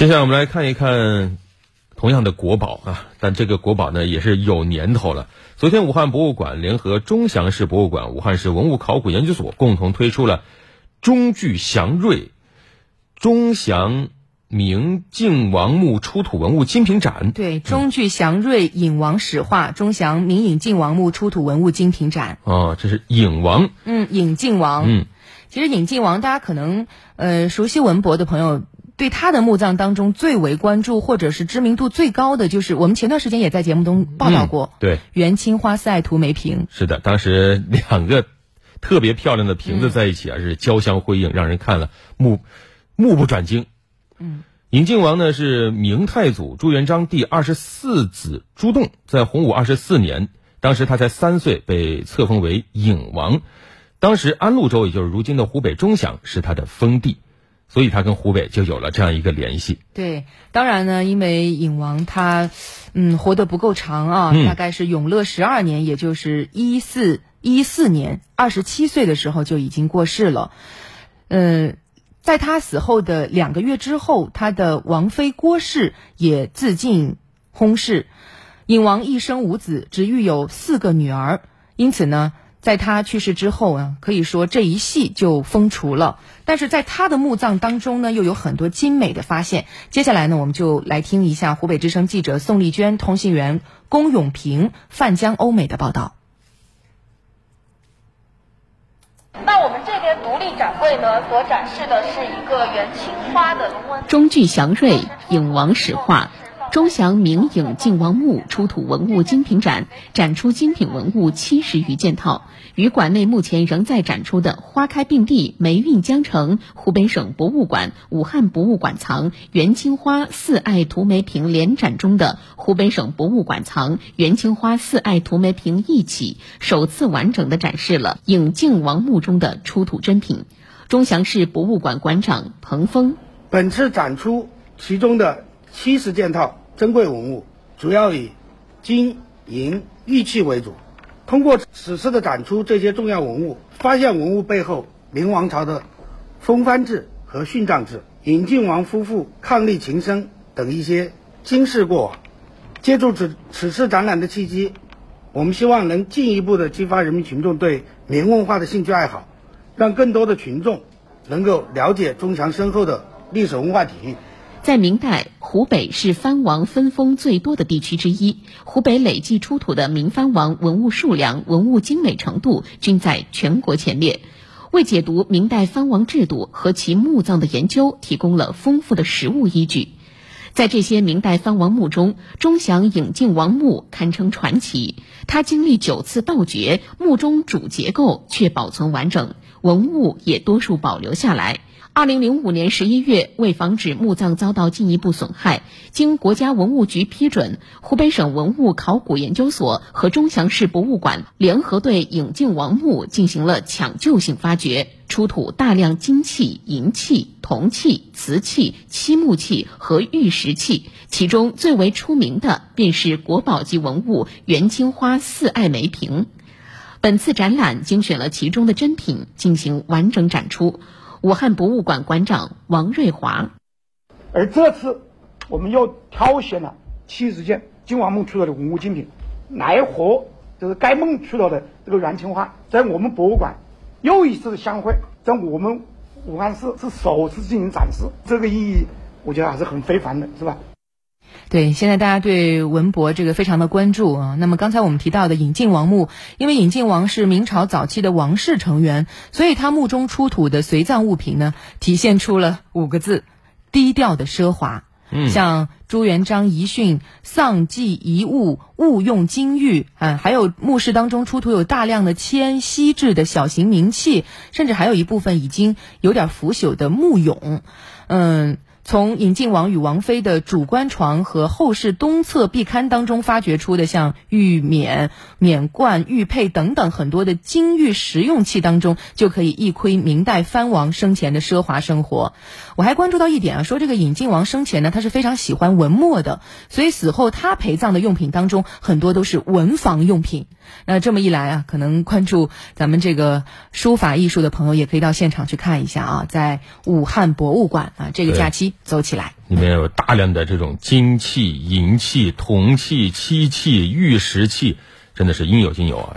接下来我们来看一看同样的国宝啊，但这个国宝呢也是有年头了。昨天，武汉博物馆联合钟祥市博物馆、武汉市文物考古研究所共同推出了钟具祥瑞钟祥明靖王墓出土文物精品展。对，钟具祥瑞隐王史画钟祥明隐靖王墓出土文物精品展。哦，这是隐王。嗯，隐靖王。嗯，其实隐靖王，大家可能呃熟悉文博的朋友。对他的墓葬当中最为关注或者是知名度最高的，就是我们前段时间也在节目中报道过，对元青花四爱图梅瓶。是的，当时两个特别漂亮的瓶子在一起啊，是交相辉映，让人看了目目不转睛。嗯，尹靖王呢是明太祖朱元璋第二十四子朱栋，在洪武二十四年，当时他才三岁，被册封为尹王。当时安陆州，也就是如今的湖北钟祥，是他的封地。所以他跟湖北就有了这样一个联系。对，当然呢，因为尹王他，嗯，活得不够长啊，大概是永乐十二年，也就是一四一四年，二十七岁的时候就已经过世了。嗯，在他死后的两个月之后，他的王妃郭氏也自尽薨逝。尹王一生无子，只育有四个女儿，因此呢。在他去世之后啊，可以说这一系就封除了。但是在他的墓葬当中呢，又有很多精美的发现。接下来呢，我们就来听一下湖北之声记者宋丽娟、通信员龚永平、范江欧美的报道。那我们这边独立展柜呢，所展示的是一个元青花的龙纹。中具祥瑞，影王史画。钟祥明影靖王墓出土文物精品展展出精品文物七十余件套，与馆内目前仍在展出的“花开并蒂，霉运江城”湖北省博物馆、武汉博物馆藏元青花四爱图梅瓶联展中的湖北省博物馆藏元青花四爱图梅瓶一起，首次完整的展示了影靖王墓中的出土珍品。钟祥市博物馆馆长彭峰，本次展出其中的七十件套。珍贵文物主要以金银玉器为主，通过此次的展出，这些重要文物发现文物背后明王朝的封藩制和殉葬制、尹靖王夫妇伉俪情深等一些惊世过往。借助此此次展览的契机，我们希望能进一步的激发人民群众对明文化的兴趣爱好，让更多的群众能够了解钟祥深厚的历史文化底蕴。在明代，湖北是藩王分封最多的地区之一。湖北累计出土的明藩王文物数量、文物精美程度均在全国前列，为解读明代藩王制度和其墓葬的研究提供了丰富的实物依据。在这些明代藩王墓中，钟祥影靖王墓堪称传奇。它经历九次盗掘，墓中主结构却保存完整，文物也多数保留下来。二零零五年十一月，为防止墓葬遭到进一步损害，经国家文物局批准，湖北省文物考古研究所和钟祥市博物馆联合对影靖王墓进行了抢救性发掘，出土大量金器、银器、铜器、瓷器、漆木器和玉石器，其中最为出名的便是国宝级文物元青花四爱梅瓶。本次展览精选了其中的珍品进行完整展出。武汉博物馆馆长王瑞华，而这次我们又挑选了七十件靖王墓出土的文物精品，来和就是该墓出土的这个元青花，在我们博物馆又一次的相会，在我们武汉市是首次进行展示，这个意义我觉得还是很非凡的，是吧？对，现在大家对文博这个非常的关注啊。那么刚才我们提到的引进王墓，因为引进王是明朝早期的王室成员，所以他墓中出土的随葬物品呢，体现出了五个字：低调的奢华。嗯，像朱元璋遗训丧祭遗物勿用金玉啊，还有墓室当中出土有大量的铅锡制的小型名器，甚至还有一部分已经有点腐朽的木俑，嗯。从尹靖王与王妃的主棺床和后室东侧壁龛当中发掘出的像玉冕、冕冠、玉佩等等很多的金玉实用器当中，就可以一窥明代藩王生前的奢华生活。我还关注到一点啊，说这个尹靖王生前呢，他是非常喜欢文墨的，所以死后他陪葬的用品当中很多都是文房用品。那这么一来啊，可能关注咱们这个书法艺术的朋友也可以到现场去看一下啊，在武汉博物馆啊，这个假期。走起来。里面有大量的这种金器、银器、铜器、漆器、玉石器，真的是应有尽有啊。